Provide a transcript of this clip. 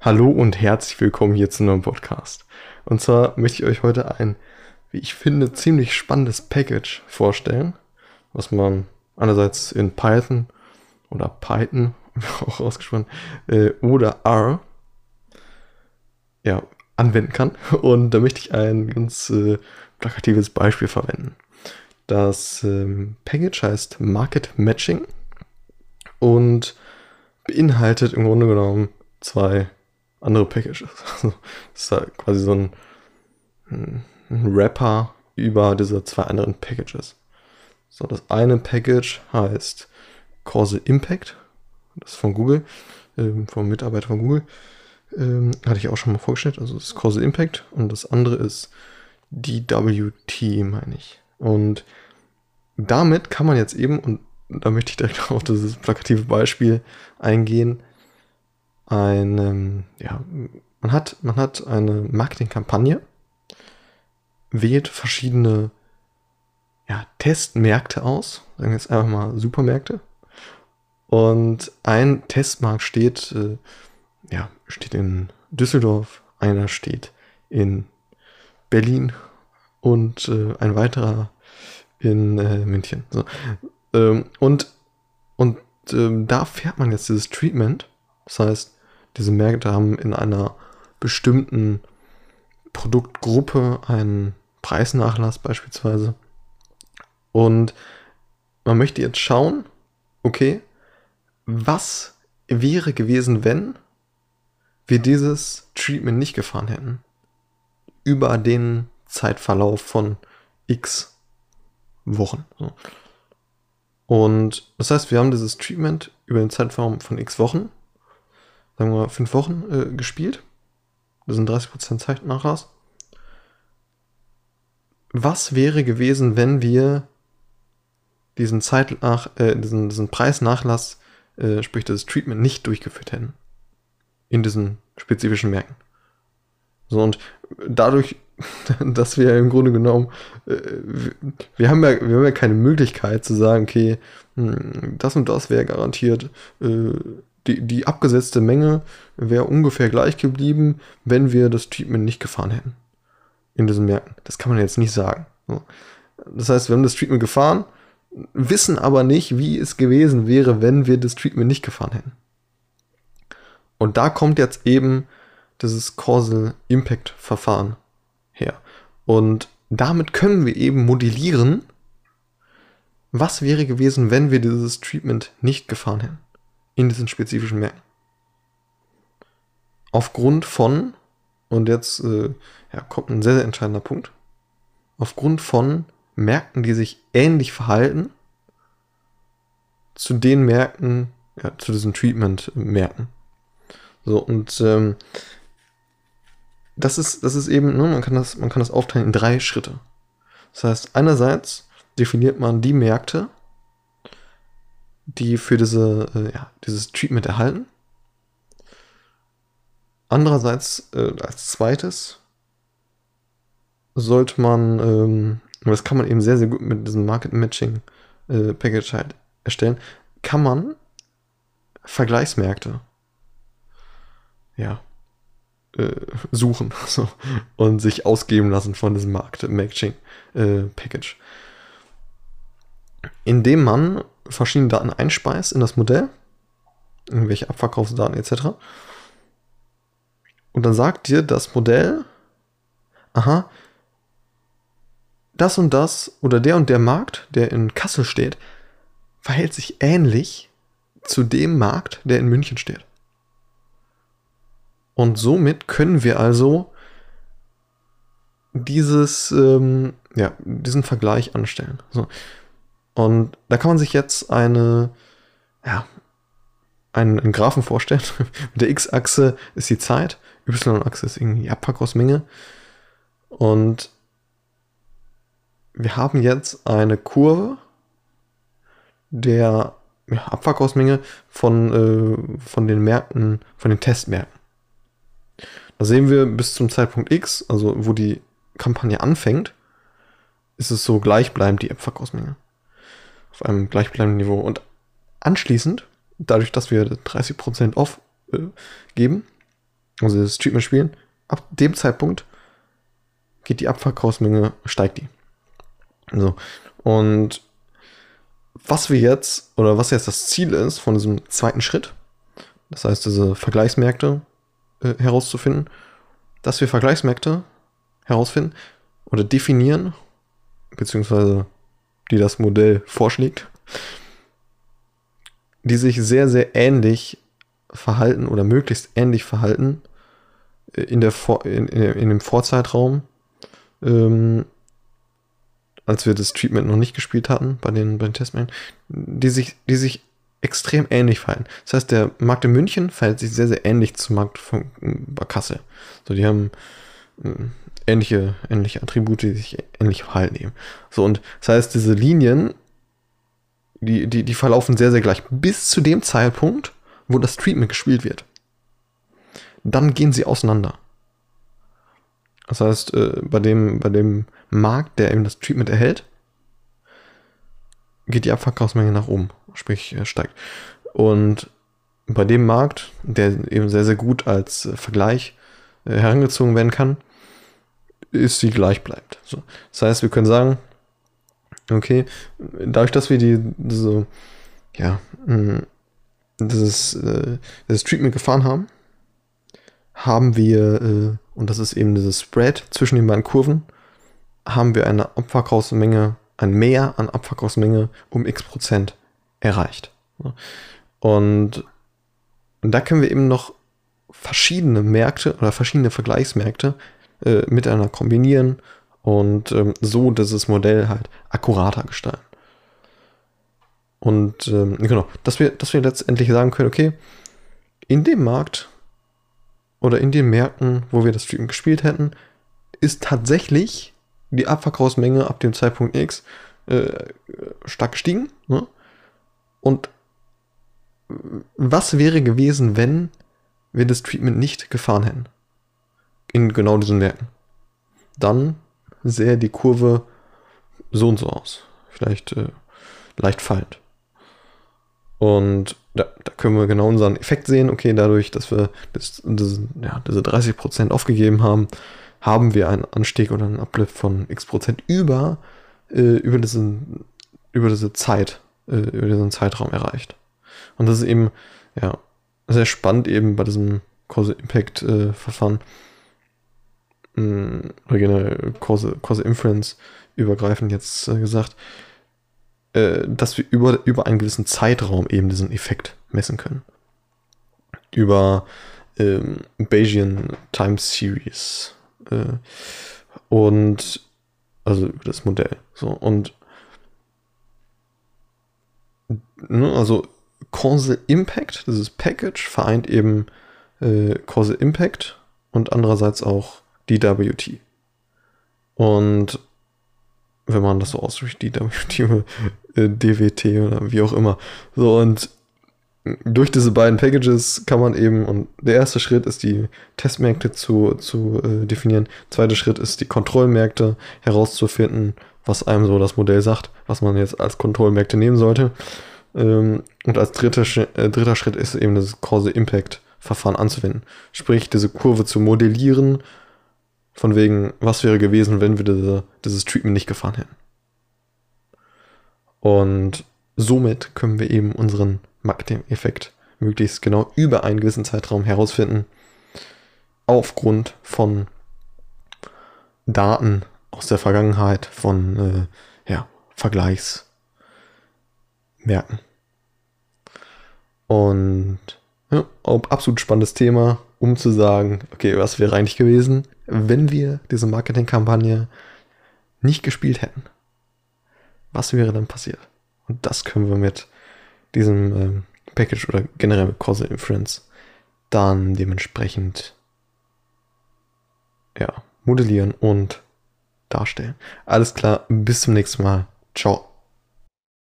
Hallo und herzlich willkommen hier zu einem Podcast. Und zwar möchte ich euch heute ein, wie ich finde, ziemlich spannendes Package vorstellen, was man einerseits in Python oder Python, auch ausgesprochen, äh, oder R ja, anwenden kann. Und da möchte ich ein ganz äh, plakatives Beispiel verwenden. Das ähm, Package heißt Market Matching und beinhaltet im Grunde genommen zwei andere Packages. Also, das ist halt quasi so ein, ein Wrapper über diese zwei anderen Packages. So, das eine Package heißt Causal Impact. Das ist von Google, ähm, vom Mitarbeiter von Google. Ähm, hatte ich auch schon mal vorgestellt. Also das ist Causal Impact. Und das andere ist DWT, meine ich. Und damit kann man jetzt eben, und da möchte ich direkt auf dieses plakative Beispiel eingehen, ein, ähm, ja, man hat, man hat eine Marketingkampagne, wählt verschiedene ja, Testmärkte aus, sagen wir jetzt einfach mal Supermärkte. Und ein Testmarkt steht, äh, ja, steht in Düsseldorf, einer steht in Berlin und äh, ein weiterer in äh, München. So. Ähm, und und ähm, da fährt man jetzt dieses Treatment. Das heißt, diese Märkte haben in einer bestimmten Produktgruppe einen Preisnachlass beispielsweise. Und man möchte jetzt schauen, okay, was wäre gewesen, wenn wir dieses Treatment nicht gefahren hätten? Über den Zeitverlauf von x Wochen. Und das heißt, wir haben dieses Treatment über den Zeitraum von x Wochen, sagen wir mal fünf Wochen äh, gespielt. Das sind 30% Zeitnachlass. Was wäre gewesen, wenn wir diesen Zeitnach, äh, diesen, diesen Preisnachlass, äh, sprich das Treatment, nicht durchgeführt hätten? In diesen spezifischen Märkten. So, und dadurch dass wir im Grunde genommen, äh, wir, haben ja, wir haben ja keine Möglichkeit zu sagen, okay, hm, das und das wäre garantiert, äh, die, die abgesetzte Menge wäre ungefähr gleich geblieben, wenn wir das Treatment nicht gefahren hätten. In diesen Märkten. Das kann man jetzt nicht sagen. Das heißt, wir haben das Treatment gefahren, wissen aber nicht, wie es gewesen wäre, wenn wir das Treatment nicht gefahren hätten. Und da kommt jetzt eben dieses Causal Impact Verfahren her. Und damit können wir eben modellieren, was wäre gewesen, wenn wir dieses Treatment nicht gefahren hätten. In diesen spezifischen Märkten. Aufgrund von, und jetzt äh, ja, kommt ein sehr, sehr entscheidender Punkt, aufgrund von Märkten, die sich ähnlich verhalten, zu den Märkten, ja, zu diesen Treatment-Märkten. So, und ähm, das ist, das ist eben, ne, man, kann das, man kann das aufteilen in drei Schritte. Das heißt, einerseits definiert man die Märkte, die für diese, äh, ja, dieses Treatment erhalten. Andererseits, äh, als zweites, sollte man, ähm, das kann man eben sehr, sehr gut mit diesem Market Matching äh, Package halt erstellen, kann man Vergleichsmärkte ja, äh, suchen so, und sich ausgeben lassen von diesem Markt-Matching-Package. Äh, indem man verschiedene Daten einspeist in das Modell, irgendwelche Abverkaufsdaten etc. Und dann sagt dir das Modell, aha, das und das oder der und der Markt, der in Kassel steht, verhält sich ähnlich zu dem Markt, der in München steht. Und somit können wir also dieses, ähm, ja, diesen Vergleich anstellen. So. Und da kann man sich jetzt eine, ja, einen, einen Graphen vorstellen. Mit der X-Achse ist die Zeit, Y-Achse ist irgendwie die Abverkaufsmenge. Und wir haben jetzt eine Kurve der ja, Abverkaufsmenge von, äh, von den Märkten, von den Testmärkten. Da sehen wir bis zum Zeitpunkt X, also wo die Kampagne anfängt, ist es so gleichbleibend die App-Verkaufsmenge. Auf einem gleichbleibenden Niveau. Und anschließend, dadurch, dass wir 30% off äh, geben, also das Treatment spielen, ab dem Zeitpunkt geht die Abverkaufsmenge, steigt die. So. Und was wir jetzt, oder was jetzt das Ziel ist von diesem zweiten Schritt, das heißt, diese Vergleichsmärkte äh, herauszufinden, dass wir Vergleichsmärkte herausfinden oder definieren, beziehungsweise die das Modell vorschlägt, die sich sehr, sehr ähnlich verhalten oder möglichst ähnlich verhalten äh, in, der Vor in, in, in dem Vorzeitraum, ähm, als wir das Treatment noch nicht gespielt hatten bei den, bei den Testmengen, die sich, die sich extrem ähnlich verhalten. Das heißt, der Markt in München verhält sich sehr, sehr ähnlich zum Markt von bei Kassel. So, die haben äh, ähnliche, ähnliche Attribute, die sich ähnlich verhalten eben. So, und das heißt, diese Linien, die, die, die verlaufen sehr, sehr gleich. Bis zu dem Zeitpunkt, wo das Treatment gespielt wird. Dann gehen sie auseinander. Das heißt, äh, bei, dem, bei dem Markt, der eben das Treatment erhält, geht die Abverkaufsmenge nach oben, sprich äh, steigt. Und bei dem Markt, der eben sehr, sehr gut als äh, Vergleich äh, herangezogen werden kann, ist sie gleich bleibt. So. Das heißt, wir können sagen, okay, dadurch, dass wir die, diese, ja, mh, dieses, äh, dieses Treatment gefahren haben, haben wir, äh, und das ist eben dieses Spread zwischen den beiden Kurven, haben wir eine Abverkaufsmenge, ein Mehr an Abverkaufsmenge um x Prozent erreicht. Und da können wir eben noch verschiedene Märkte oder verschiedene Vergleichsmärkte äh, miteinander kombinieren und ähm, so dieses Modell halt akkurater gestalten. Und ähm, genau, dass wir, dass wir letztendlich sagen können, okay, in dem Markt oder in den Märkten, wo wir das Stream gespielt hätten, ist tatsächlich die Abverkaufsmenge ab dem Zeitpunkt X äh, stark gestiegen. Ne? Und was wäre gewesen, wenn wir das Treatment nicht gefahren hätten? In genau diesen Märkten. Dann sähe die Kurve so und so aus. Vielleicht äh, leicht fallend. Und da, da, können wir genau unseren Effekt sehen. Okay, dadurch, dass wir das, das, ja, diese 30% aufgegeben haben, haben wir einen Anstieg oder einen Uplift von x Prozent über, äh, über, diesen, über diese Zeit, äh, über diesen Zeitraum erreicht. Und das ist eben, ja, sehr spannend eben bei diesem Causal Impact äh, Verfahren, mh, oder generell Causal, Causal Inference übergreifend jetzt äh, gesagt, äh, dass wir über, über einen gewissen Zeitraum eben diesen Effekt messen können. Über ähm, Bayesian Time Series. Äh, und also das Modell. So, und ne, also Causal Impact, dieses Package, vereint eben äh, Causal Impact und andererseits auch DWT. Und wenn man das so ausspricht, DWT oder äh, DWT oder wie auch immer. So, und durch diese beiden Packages kann man eben, und der erste Schritt ist die Testmärkte zu, zu äh, definieren. Der zweite Schritt ist die Kontrollmärkte herauszufinden, was einem so das Modell sagt, was man jetzt als Kontrollmärkte nehmen sollte. Ähm, und als dritter, äh, dritter Schritt ist eben das Causal Impact Verfahren anzuwenden. Sprich, diese Kurve zu modellieren von wegen, was wäre gewesen, wenn wir diese, dieses Treatment nicht gefahren hätten. Und somit können wir eben unseren Marketing-Effekt möglichst genau über einen gewissen Zeitraum herausfinden, aufgrund von Daten aus der Vergangenheit, von äh, ja, Vergleichsmärkten. Und ja, absolut spannendes Thema, um zu sagen, okay, was wäre eigentlich gewesen, wenn wir diese Marketingkampagne nicht gespielt hätten? Was wäre dann passiert? Und das können wir mit diesem ähm, Package oder generell mit Causal Inference dann dementsprechend ja, modellieren und darstellen. Alles klar, bis zum nächsten Mal. Ciao.